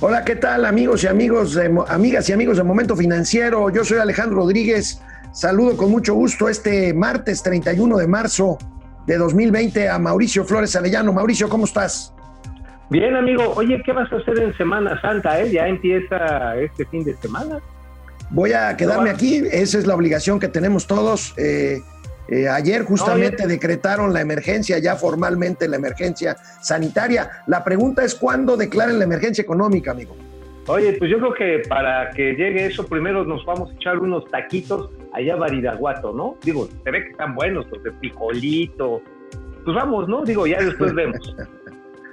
Hola, ¿qué tal amigos y amigos, de, amigas y amigos de Momento Financiero? Yo soy Alejandro Rodríguez. Saludo con mucho gusto este martes 31 de marzo de 2020 a Mauricio Flores Arellano. Mauricio, ¿cómo estás? Bien, amigo. Oye, ¿qué vas a hacer en Semana Santa? Eh? Ya empieza este fin de semana. Voy a quedarme aquí. Esa es la obligación que tenemos todos. Eh, eh, ayer justamente decretaron la emergencia, ya formalmente la emergencia sanitaria. La pregunta es cuándo declaren la emergencia económica, amigo. Oye, pues yo creo que para que llegue eso, primero nos vamos a echar unos taquitos allá a Baridaguato, ¿no? Digo, se ve que están buenos, los de pijolito. Pues vamos, ¿no? Digo, ya después vemos.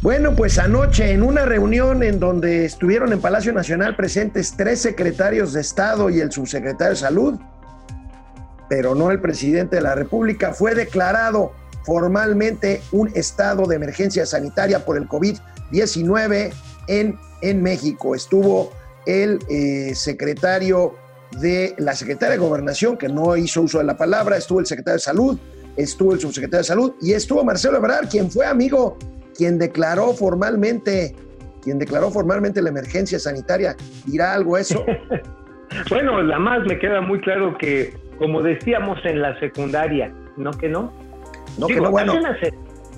Bueno, pues anoche en una reunión en donde estuvieron en Palacio Nacional presentes tres secretarios de Estado y el subsecretario de Salud, pero no el presidente de la República, fue declarado formalmente un estado de emergencia sanitaria por el COVID-19 en, en México. Estuvo el eh, secretario de la secretaria de Gobernación, que no hizo uso de la palabra, estuvo el secretario de Salud, estuvo el subsecretario de Salud y estuvo Marcelo Ebrard, quien fue amigo quien declaró formalmente, quien declaró formalmente la emergencia sanitaria, ¿dirá algo eso? bueno, la más me queda muy claro que, como decíamos en la secundaria, ¿no que no? No que no, bueno.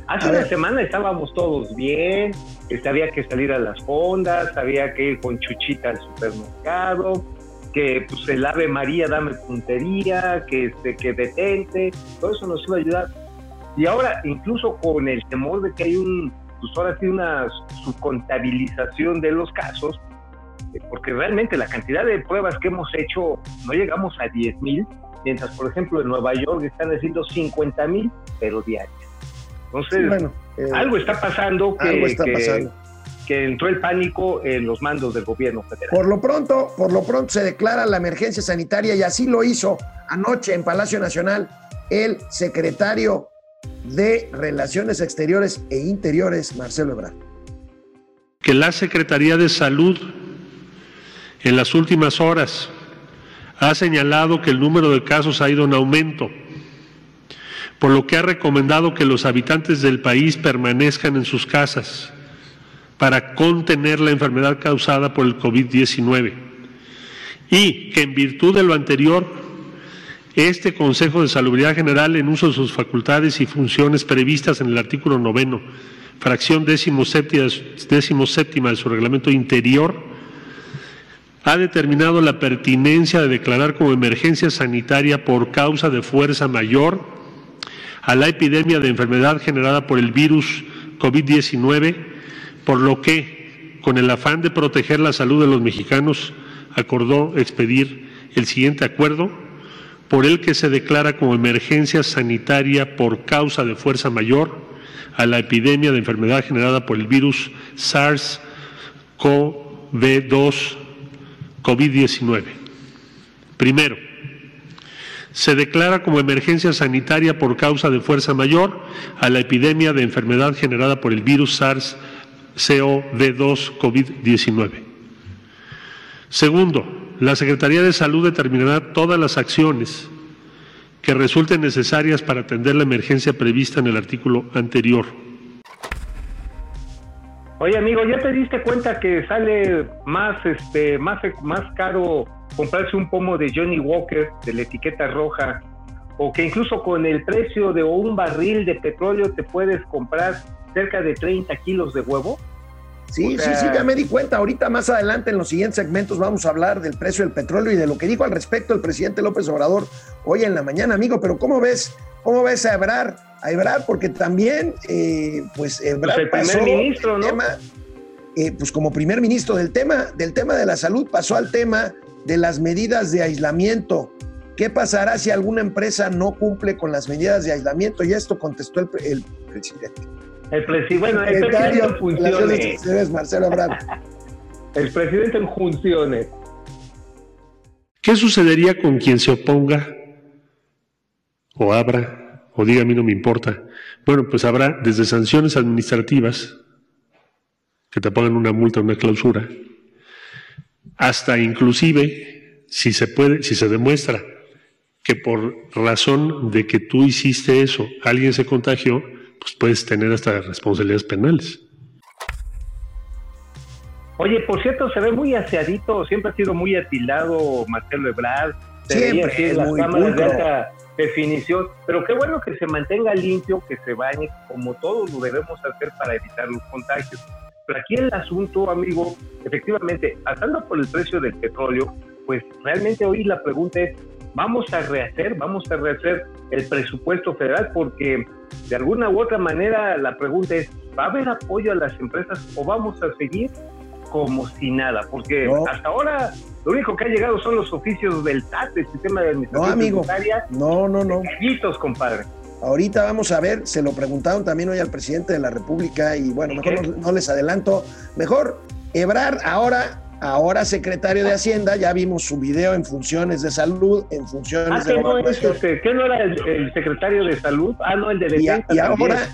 Hace una, semana estábamos todos bien, este, había que salir a las fondas, había que ir con Chuchita al supermercado, que pues el Ave María dame puntería, que, este, que detente, todo eso nos iba a ayudar y ahora, incluso con el temor de que hay un, pues ahora sí, una subcontabilización de los casos, eh, porque realmente la cantidad de pruebas que hemos hecho no llegamos a 10 mil, mientras por ejemplo en Nueva York están haciendo 50 mil, pero diarias. Entonces, eh, algo está pasando que, que, entró el pánico en los mandos del gobierno federal. Por lo pronto, por lo pronto se declara la emergencia sanitaria y así lo hizo anoche en Palacio Nacional el secretario de Relaciones Exteriores e Interiores, Marcelo Ebrard. Que la Secretaría de Salud en las últimas horas ha señalado que el número de casos ha ido en aumento, por lo que ha recomendado que los habitantes del país permanezcan en sus casas para contener la enfermedad causada por el COVID-19 y que en virtud de lo anterior este Consejo de Salubridad General, en uso de sus facultades y funciones previstas en el artículo noveno, fracción décimo séptima, de su reglamento interior, ha determinado la pertinencia de declarar como emergencia sanitaria por causa de fuerza mayor a la epidemia de enfermedad generada por el virus COVID-19, por lo que, con el afán de proteger la salud de los mexicanos, acordó expedir el siguiente acuerdo por el que se declara como emergencia sanitaria por causa de fuerza mayor a la epidemia de enfermedad generada por el virus SARS-CoV-2 COVID-19. Primero, se declara como emergencia sanitaria por causa de fuerza mayor a la epidemia de enfermedad generada por el virus SARS-CoV-2 COVID-19. Segundo, la Secretaría de Salud determinará todas las acciones que resulten necesarias para atender la emergencia prevista en el artículo anterior. Oye, amigo, ¿ya te diste cuenta que sale más este más más caro comprarse un pomo de Johnny Walker de la etiqueta roja o que incluso con el precio de un barril de petróleo te puedes comprar cerca de 30 kilos de huevo? Sí, sí, sí, ya me di cuenta. Ahorita más adelante en los siguientes segmentos vamos a hablar del precio del petróleo y de lo que dijo al respecto el presidente López Obrador hoy en la mañana, amigo. Pero ¿cómo ves? ¿Cómo ves a Ebrard, porque también, eh, pues, Ebrard pues el primer ministro, ¿no? Eh, pues como primer ministro del tema, del tema de la salud pasó al tema de las medidas de aislamiento. ¿Qué pasará si alguna empresa no cumple con las medidas de aislamiento? Y esto contestó el presidente. El presidente, bueno, el presidente en funciones. Marcelo el presidente en funciones. ¿Qué sucedería con quien se oponga o abra o diga a mí no me importa. Bueno, pues habrá desde sanciones administrativas, que te pongan una multa, una clausura, hasta inclusive, si se puede, si se demuestra que por razón de que tú hiciste eso, alguien se contagió, pues puedes tener hasta responsabilidades penales. Oye, por cierto, se ve muy aseadito, siempre ha sido muy atilado Marcelo Ebrard. Se veía Siempre así en es las muy cámaras de alta definición, pero qué bueno que se mantenga limpio, que se bañe, como todos lo debemos hacer para evitar los contagios. Pero aquí el asunto, amigo, efectivamente, pasando por el precio del petróleo, pues realmente hoy la pregunta es, ¿vamos a rehacer, vamos a rehacer el presupuesto federal? Porque de alguna u otra manera la pregunta es, ¿va a haber apoyo a las empresas o vamos a seguir como si nada? Porque No. hasta ahora lo único que ha llegado son los oficios del TAT, el Sistema de No, Administración amigo. No, no, no. callitos, compadre. Ahorita vamos a ver, se lo preguntaron también hoy al presidente de la República y bueno, ¿Y mejor no, no les adelanto. Mejor, Ebrar ahora, ahora secretario de Hacienda, ya vimos su video en funciones de salud, en Ah, funciones de que no, es, este, ¿qué no era el, el secretario de salud? Ah, no, el de Y, a- defensa. y ahora,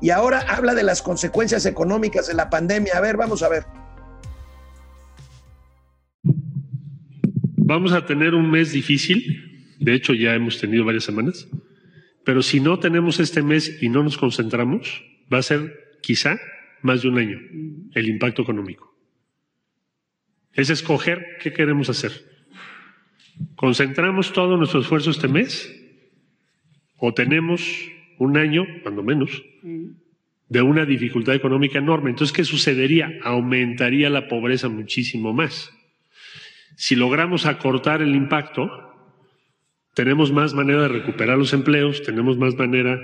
y ahora habla de las consecuencias económicas de la pandemia. A ver, vamos a ver. Vamos a tener un mes difícil, de hecho ya hemos tenido varias semanas, pero si no tenemos este mes y no nos concentramos, va a ser quizá más de un año el impacto económico. Es escoger qué queremos hacer. ¿Concentramos todo nuestro esfuerzo este mes? ¿O tenemos un año, cuando menos, de una dificultad económica enorme? Entonces, ¿qué sucedería? Aumentaría la pobreza muchísimo más. Si logramos acortar el impacto, tenemos más manera de recuperar los empleos, tenemos más manera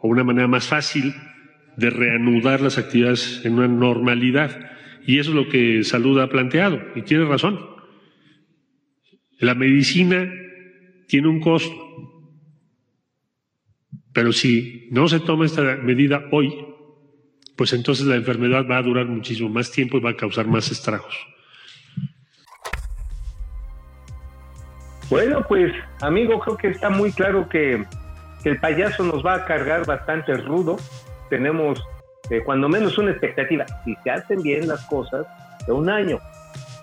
o una manera más fácil de reanudar las actividades en una normalidad. Y eso es lo que Salud ha planteado. Y tiene razón. La medicina tiene un costo. Pero si no se toma esta medida hoy, pues entonces la enfermedad va a durar muchísimo más tiempo y va a causar más estragos. Bueno, pues, amigo, creo que está muy claro que, que el payaso nos va a cargar bastante rudo. Tenemos, eh, cuando menos, una expectativa, si se hacen bien las cosas, de un año.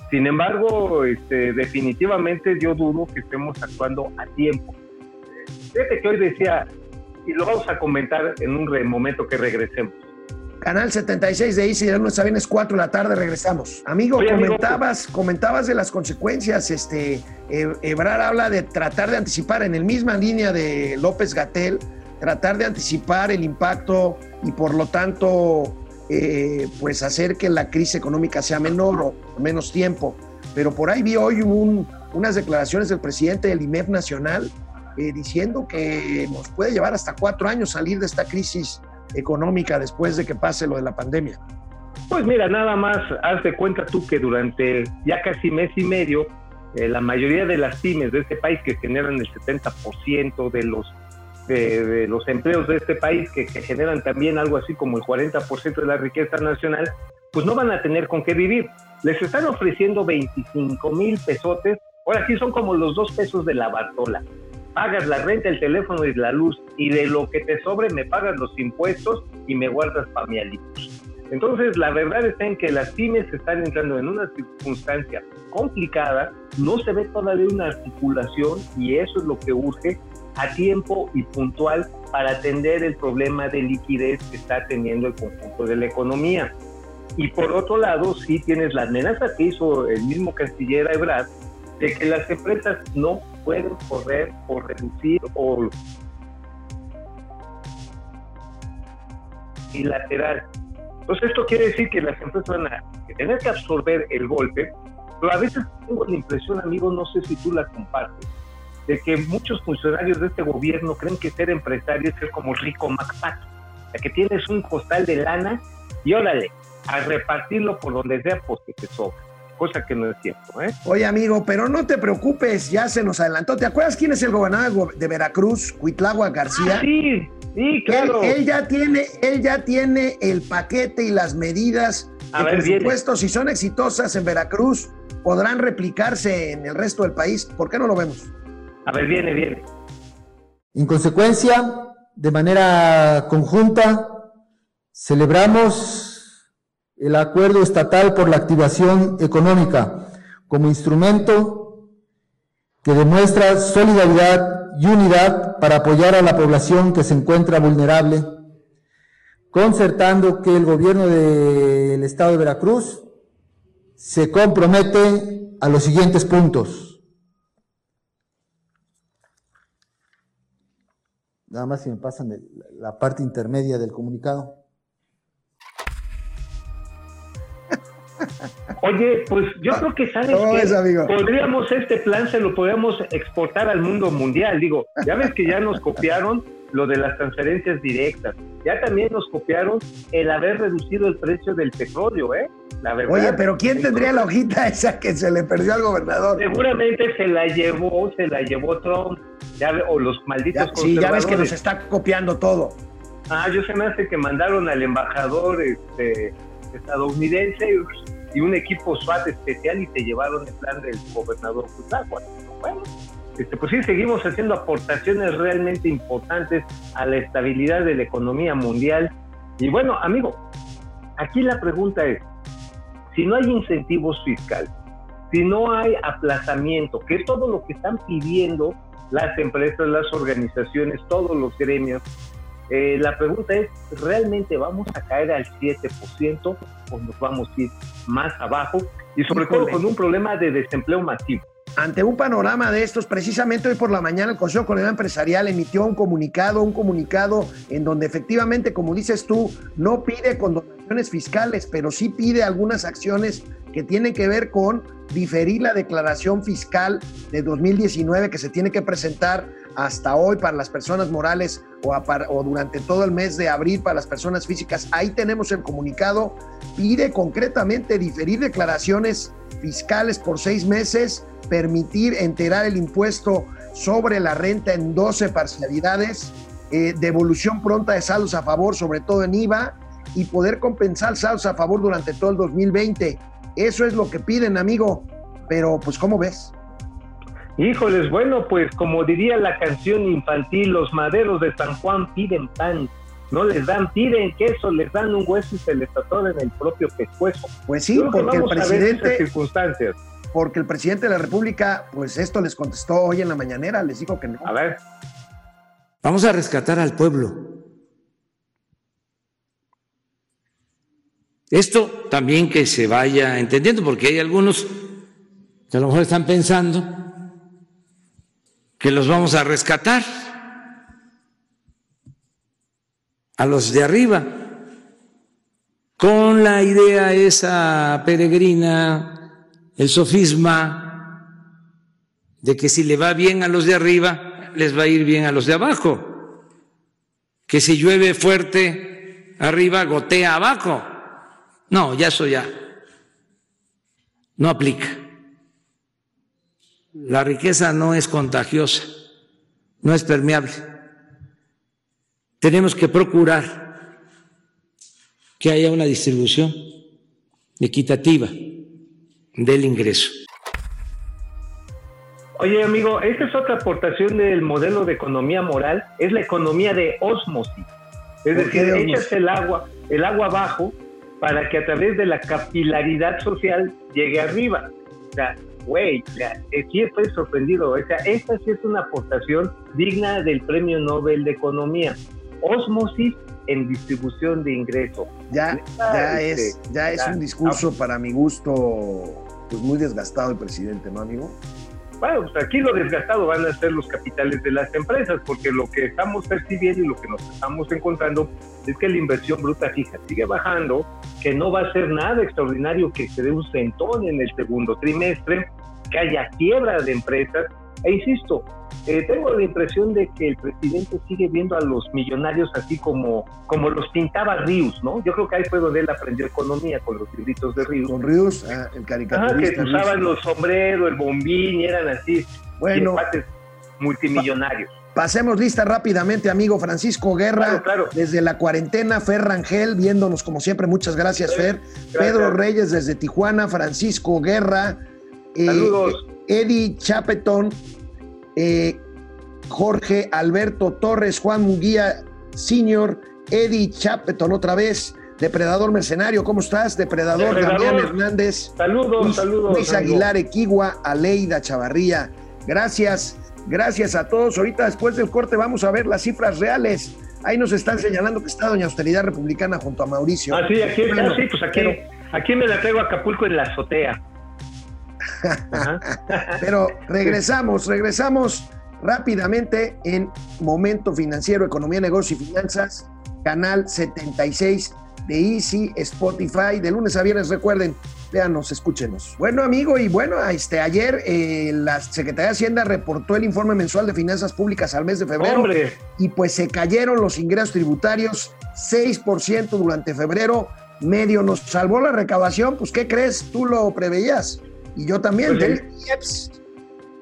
Sin embargo, este, definitivamente yo dudo que estemos actuando a tiempo. Fíjate que hoy decía, y lo vamos a comentar en un momento que regresemos. Canal 76 de Easy, de lunes a viernes, 4 de la tarde, regresamos. Amigo, Oye, amigo, comentabas, comentabas de las consecuencias. Este, eh, Ebrar habla de tratar de anticipar, en el misma línea de López Gatel, tratar de anticipar el impacto y por lo tanto, eh, pues hacer que la crisis económica sea menor o menos tiempo. Pero por ahí vi hoy un- unas declaraciones del presidente del IMEF Nacional eh, diciendo que nos puede llevar hasta cuatro años salir de esta crisis económica después de que pase lo de la pandemia. Pues mira, nada más haz de cuenta tú que durante ya casi mes y medio, eh, la mayoría de las pymes de este país que generan el 70% de los, de, de los empleos de este país, que, que generan también algo así como el 40% de la riqueza nacional, pues no van a tener con qué vivir. Les están ofreciendo 25 mil pesotes, ahora sí son como los dos pesos de la bartola. Pagas la renta, el teléfono y la luz, y de lo que te sobre me pagas los impuestos y me guardas para mi. Entonces, la verdad está en que las pymes están entrando en una circunstancia complicada, no se ve todavía una articulación y eso es lo que urge a tiempo y puntual para atender el problema de liquidez que está teniendo el conjunto de la economía. Y por otro lado, sí tienes la amenaza que hizo el mismo canciller Ebrard de que las empresas no pueden correr o reducir o bilateral. Entonces esto quiere decir que las empresas van a tener que absorber el golpe, pero a veces tengo la impresión, amigo, no sé si tú la compartes, de que muchos funcionarios de este gobierno creen que ser empresario es ser como rico MacPato, o sea, que tienes un costal de lana y órale, a repartirlo por donde sea porque te sobra, cosa que no es cierto, ¿eh? Oye, amigo, pero no te preocupes, ya se nos adelantó. ¿Te acuerdas quién es el gobernador de Veracruz, Cuitlagua García? Ah, sí, sí, claro. él ya tiene, él ya tiene el paquete y las medidas A que, ver, por supuesto, si son exitosas en Veracruz, podrán replicarse en el resto del país. ¿Por qué no lo vemos? A ver, viene, viene. En consecuencia, de manera conjunta, celebramos el acuerdo estatal por la activación económica como instrumento que demuestra solidaridad y unidad para apoyar a la población que se encuentra vulnerable, concertando que el gobierno del estado de Veracruz se compromete a los siguientes puntos. Nada más si me pasan la parte intermedia del comunicado. Oye, pues yo creo que sabes que podríamos este plan se lo podríamos exportar al mundo mundial. Digo, ya ves que ya nos copiaron lo de las transferencias directas. Ya también nos copiaron el haber reducido el precio del petróleo, ¿eh? La verdad. Oye, pero ¿quién tendría la hojita esa que se le perdió al gobernador? Seguramente se la llevó, se la llevó Trump, o los malditos Sí, ya ves que nos está copiando todo. Ah, yo se me hace que mandaron al embajador este, estadounidense y un equipo SWAT especial y te llevaron el plan del gobernador Bueno, este, pues sí, seguimos haciendo aportaciones realmente importantes a la estabilidad de la economía mundial. Y bueno, amigo, aquí la pregunta es, si no hay incentivos fiscales, si no hay aplazamiento, que es todo lo que están pidiendo las empresas, las organizaciones, todos los gremios, eh, la pregunta es, ¿realmente vamos a caer al 7% o nos vamos a ir más abajo? Y sobre todo con un problema de desempleo masivo. Ante un panorama de estos, precisamente hoy por la mañana el Consejo Coordinador Empresarial emitió un comunicado, un comunicado en donde efectivamente, como dices tú, no pide condonaciones fiscales, pero sí pide algunas acciones que tienen que ver con diferir la declaración fiscal de 2019 que se tiene que presentar hasta hoy para las personas morales o, o, durante todo el mes de abril para las personas físicas. Ahí tenemos el comunicado. Pide concretamente diferir declaraciones fiscales por seis meses permitir enterar el impuesto sobre la renta en 12 parcialidades, eh, devolución pronta de saldos a favor, sobre todo en IVA, y poder compensar saldos a favor durante todo el 2020. Eso es lo que piden, amigo. Pero, pues, ¿cómo ves? Híjoles, bueno, pues como diría la canción infantil, los maderos de San Juan piden pan, no les dan, piden queso, les dan un hueso y se les en el propio pescuezo. Pues sí, porque el presidente... circunstancias porque el presidente de la República, pues esto les contestó hoy en la mañanera, les dijo que no. A ver. Vamos a rescatar al pueblo. Esto también que se vaya entendiendo, porque hay algunos que a lo mejor están pensando que los vamos a rescatar a los de arriba, con la idea esa peregrina el sofisma de que si le va bien a los de arriba, les va a ir bien a los de abajo, que si llueve fuerte arriba, gotea abajo. No, ya eso ya no aplica. La riqueza no es contagiosa, no es permeable. Tenemos que procurar que haya una distribución equitativa del ingreso. Oye, amigo, esta es otra aportación del modelo de economía moral, es la economía de osmosis. Es decir, echas el agua, el agua abajo para que a través de la capilaridad social llegue arriba. O sea, güey, sí estoy sorprendido. O sea, esta sí es una aportación digna del Premio Nobel de Economía. Osmosis en distribución de ingresos. Ya, ya es, ya es un discurso para mi gusto pues muy desgastado el presidente, ¿no, amigo? Bueno, pues aquí lo desgastado van a ser los capitales de las empresas, porque lo que estamos percibiendo y lo que nos estamos encontrando es que la inversión bruta fija sigue bajando, que no va a ser nada extraordinario que se dé un centón en el segundo trimestre, que haya quiebra de empresas, e insisto, eh, tengo la impresión de que el presidente sigue viendo a los millonarios así como, como los pintaba Ríos, ¿no? Yo creo que ahí fue donde él aprendió economía con los libritos de Ríos. Con Ríos, ah, el caricaturista. que usaban los sombreros, el bombín, y eran así, bueno, multimillonarios. Pasemos lista rápidamente, amigo Francisco Guerra, desde la cuarentena, Fer Rangel, viéndonos como siempre, muchas gracias, Fer. Pedro Reyes desde Tijuana, Francisco Guerra. Eh, Saludos. Eddie Chapeton, eh, Jorge Alberto Torres, Juan Munguía Senior, Eddie Chapeton otra vez, Depredador Mercenario, ¿cómo estás? Depredador, Depredador. Damián Hernández. Saludos, Luis, saludos. Luis. Aguilar Equigua, Aleida Chavarría. Gracias, gracias a todos. Ahorita después del corte vamos a ver las cifras reales. Ahí nos están señalando que está Doña Austeridad Republicana junto a Mauricio. Ah, sí, aquí sí, pues aquí, aquí me la traigo a Acapulco en la azotea. Pero regresamos, regresamos rápidamente en Momento Financiero, Economía, Negocio y Finanzas, canal 76 de Easy, Spotify, de lunes a viernes, recuerden, véanos, escúchenos. Bueno, amigo, y bueno, este, ayer eh, la Secretaría de Hacienda reportó el informe mensual de finanzas públicas al mes de febrero Hombre, y pues se cayeron los ingresos tributarios 6% durante febrero, medio nos salvó la recaudación, pues ¿qué crees? Tú lo preveías y yo también, Pues el- IEPS.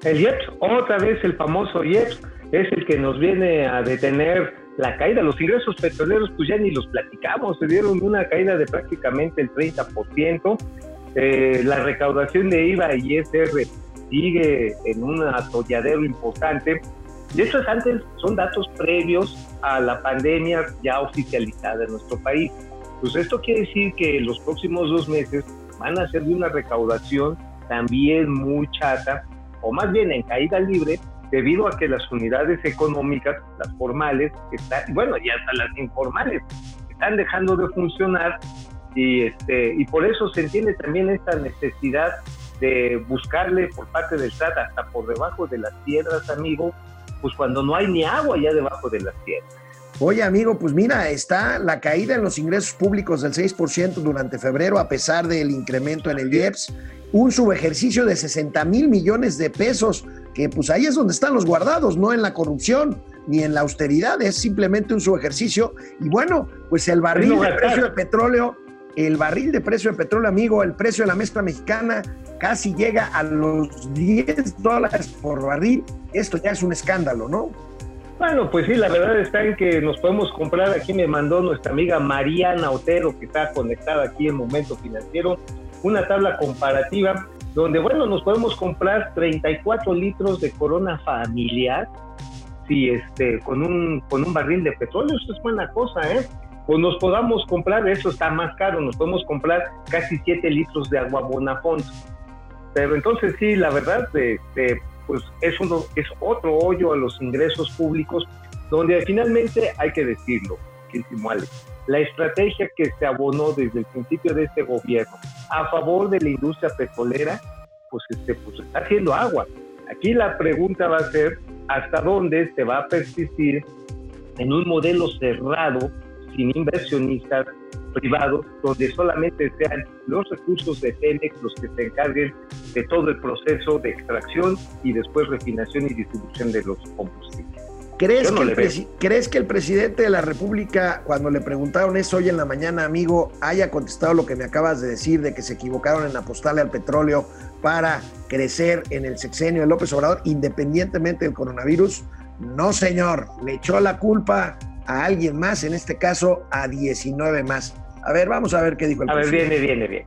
el IEPS, otra vez el famoso IEPS, es el que nos viene a detener la caída. Los ingresos petroleros, pues ya ni los platicamos, se dieron una caída de prácticamente el 30%. Eh, la recaudación de IVA y ISR sigue en un atolladero importante. Y estos antes son datos previos a la pandemia ya oficializada en nuestro país. Pues esto quiere decir que los próximos dos meses van a ser de una recaudación también muy chata, o más bien en caída libre, debido a que las unidades económicas, las formales, están, bueno, y hasta las informales, están dejando de funcionar y, este, y por eso se entiende también esta necesidad de buscarle por parte del SAT hasta por debajo de las piedras, amigo, pues cuando no hay ni agua ya debajo de las piedras. Oye, amigo, pues mira, está la caída en los ingresos públicos del 6% durante febrero, a pesar del incremento en el IEPS, un subejercicio de 60 mil millones de pesos, que pues ahí es donde están los guardados, no en la corrupción ni en la austeridad, es simplemente un subejercicio. Y bueno, pues el barril de precio de petróleo, el barril de precio de petróleo, amigo, el precio de la mezcla mexicana casi llega a los 10 dólares por barril. Esto ya es un escándalo, ¿no? Bueno, pues sí, la verdad está en que nos podemos comprar, aquí me mandó nuestra amiga Mariana Otero, que está conectada aquí en Momento Financiero, una tabla comparativa donde, bueno, nos podemos comprar 34 litros de corona familiar, si este, con un, con un barril de petróleo, eso es buena cosa, ¿eh? O nos podamos comprar, eso está más caro, nos podemos comprar casi 7 litros de agua Bonafont. Pero entonces sí, la verdad, este, pues es, uno, es otro hoyo a los ingresos públicos, donde finalmente hay que decirlo, queridísimo Alex, la estrategia que se abonó desde el principio de este gobierno a favor de la industria petrolera, pues, este, pues está haciendo agua. Aquí la pregunta va a ser hasta dónde se va a persistir en un modelo cerrado, sin inversionistas privados, donde solamente sean los recursos de Pemex los que se encarguen de todo el proceso de extracción y después refinación y distribución de los combustibles. ¿Crees, no que el ¿Crees que el presidente de la República, cuando le preguntaron eso hoy en la mañana, amigo, haya contestado lo que me acabas de decir, de que se equivocaron en apostarle al petróleo para crecer en el sexenio de López Obrador, independientemente del coronavirus? No, señor, le echó la culpa a alguien más, en este caso a 19 más. A ver, vamos a ver qué dijo el A ver, presidente. viene, viene, bien.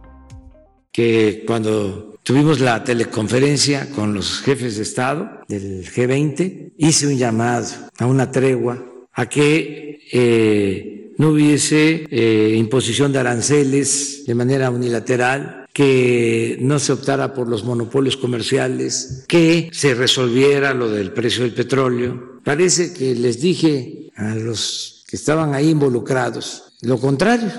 que cuando tuvimos la teleconferencia con los jefes de Estado del G20, hice un llamado a una tregua, a que eh, no hubiese eh, imposición de aranceles de manera unilateral, que no se optara por los monopolios comerciales, que se resolviera lo del precio del petróleo. Parece que les dije a los que estaban ahí involucrados lo contrario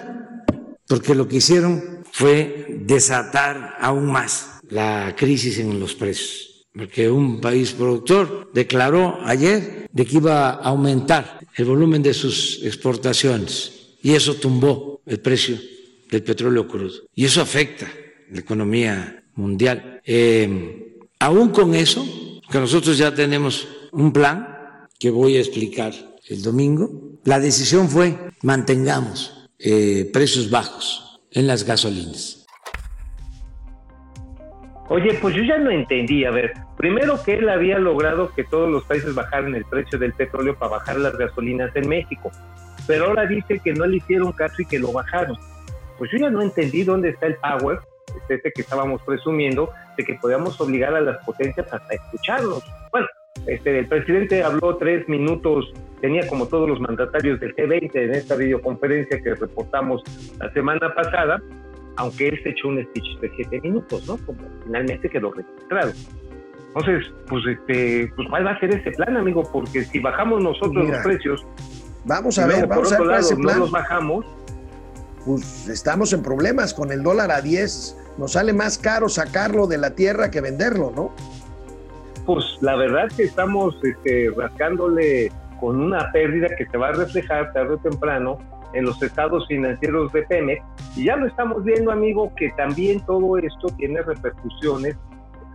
porque lo que hicieron fue desatar aún más la crisis en los precios, porque un país productor declaró ayer de que iba a aumentar el volumen de sus exportaciones y eso tumbó el precio del petróleo crudo y eso afecta la economía mundial. Eh, aún con eso, que nosotros ya tenemos un plan que voy a explicar el domingo, la decisión fue mantengamos eh, precios bajos en las gasolinas. Oye, pues yo ya no entendí. A ver, primero que él había logrado que todos los países bajaran el precio del petróleo para bajar las gasolinas en México, pero ahora dice que no le hicieron caso y que lo bajaron. Pues yo ya no entendí dónde está el power, este que estábamos presumiendo, de que podíamos obligar a las potencias hasta escucharnos. Bueno, Este, el presidente habló tres minutos, tenía como todos los mandatarios del G20 en esta videoconferencia que reportamos la semana pasada, aunque él se echó un speech de siete minutos, ¿no? Como finalmente quedó registrado. Entonces, pues, este, pues, ¿cuál va a ser ese plan, amigo? Porque si bajamos nosotros Mira, los precios, Vamos a luego, ver, vamos por a ver otro cuál es lado, el plan. no los bajamos, Pues estamos en problemas con el dólar a 10. Nos sale más caro sacarlo de la tierra que venderlo, ¿no? pues la verdad que estamos este, rascándole con una pérdida que se va a reflejar tarde o temprano en los estados financieros de Pemex. Y ya lo estamos viendo, amigo, que también todo esto tiene repercusiones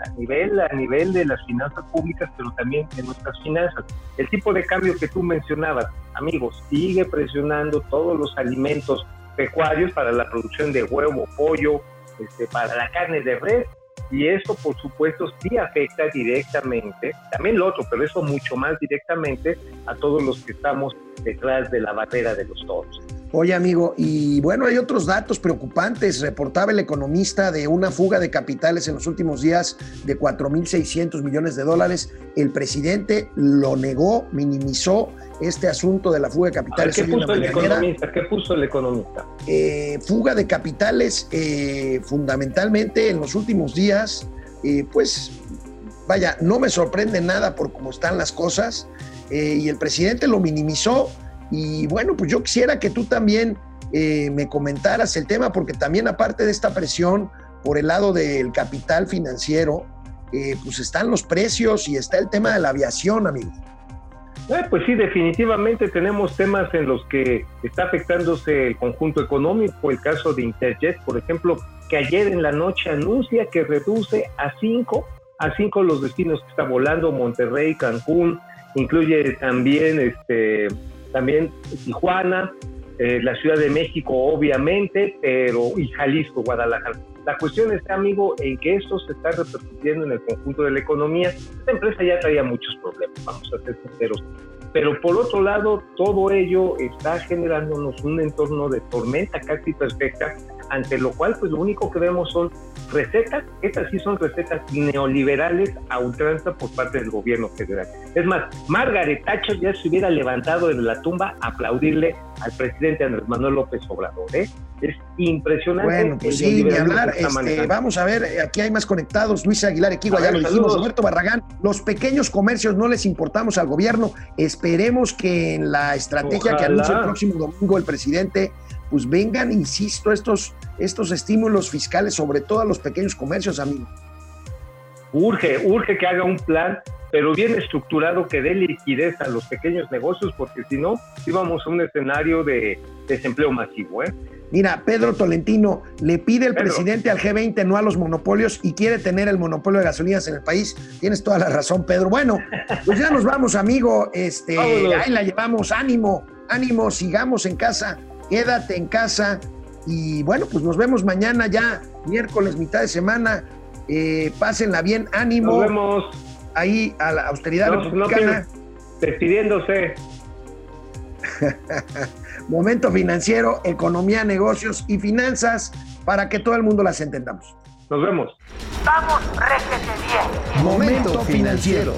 a nivel, a nivel de las finanzas públicas, pero también en nuestras finanzas. El tipo de cambio que tú mencionabas, amigos, sigue presionando todos los alimentos pecuarios para la producción de huevo, pollo, este, para la carne de res, y eso por supuesto sí afecta directamente, también lo otro, pero eso mucho más directamente a todos los que estamos detrás de la barrera de los toros. Oye, amigo, y bueno, hay otros datos preocupantes. Reportaba el economista de una fuga de capitales en los últimos días de 4.600 millones de dólares. El presidente lo negó, minimizó este asunto de la fuga de A ver, capitales. ¿qué puso el economista? ¿Qué puso el economista? Eh, fuga de capitales eh, fundamentalmente en los últimos días, eh, pues vaya, no me sorprende nada por cómo están las cosas eh, y el presidente lo minimizó y bueno, pues yo quisiera que tú también eh, me comentaras el tema porque también aparte de esta presión por el lado del capital financiero, eh, pues están los precios y está el tema de la aviación, amigo. Eh, pues sí, definitivamente tenemos temas en los que está afectándose el conjunto económico. El caso de Interjet, por ejemplo, que ayer en la noche anuncia que reduce a cinco, a cinco los destinos que está volando, Monterrey, Cancún, incluye también, este, también Tijuana, eh, la Ciudad de México, obviamente, pero y Jalisco, Guadalajara. La cuestión está, amigo, en que esto se está repercutiendo en el conjunto de la economía. Esta empresa ya traía muchos problemas, vamos a ser sinceros. Pero por otro lado, todo ello está generándonos un entorno de tormenta casi perfecta, ante lo cual, pues lo único que vemos son recetas, estas sí son recetas neoliberales a ultranza por parte del gobierno federal. Es más, Margaret Thatcher ya se hubiera levantado de la tumba a aplaudirle al presidente Andrés Manuel López Obrador. ¿eh? Es impresionante. Bueno, pues sí, ni hablar. Este, vamos a ver, aquí hay más conectados. Luis Aguilar Equigua, A ya lo dijimos. Roberto Barragán, los pequeños comercios no les importamos al gobierno. Esperemos que en la estrategia que anuncia el próximo domingo el presidente, pues vengan, insisto, estos, estos estímulos fiscales, sobre todo a los pequeños comercios, amigo. Urge, urge que haga un plan, pero bien estructurado que dé liquidez a los pequeños negocios, porque si no, íbamos a un escenario de desempleo masivo. ¿eh? Mira, Pedro Tolentino le pide el Pedro. presidente al G20 no a los monopolios y quiere tener el monopolio de gasolinas en el país. Tienes toda la razón, Pedro. Bueno, pues ya nos vamos, amigo. Este, Vámonos. ahí la llevamos. Ánimo, ánimo, sigamos en casa. Quédate en casa. Y bueno, pues nos vemos mañana ya, miércoles, mitad de semana. Eh, pásenla bien, ánimo. Nos vemos. Ahí a la austeridad No, no republicana. pienses- despidiéndose. Momento financiero, economía, negocios y finanzas para que todo el mundo las entendamos. Nos vemos. Vamos, réjete bien. Momento financiero.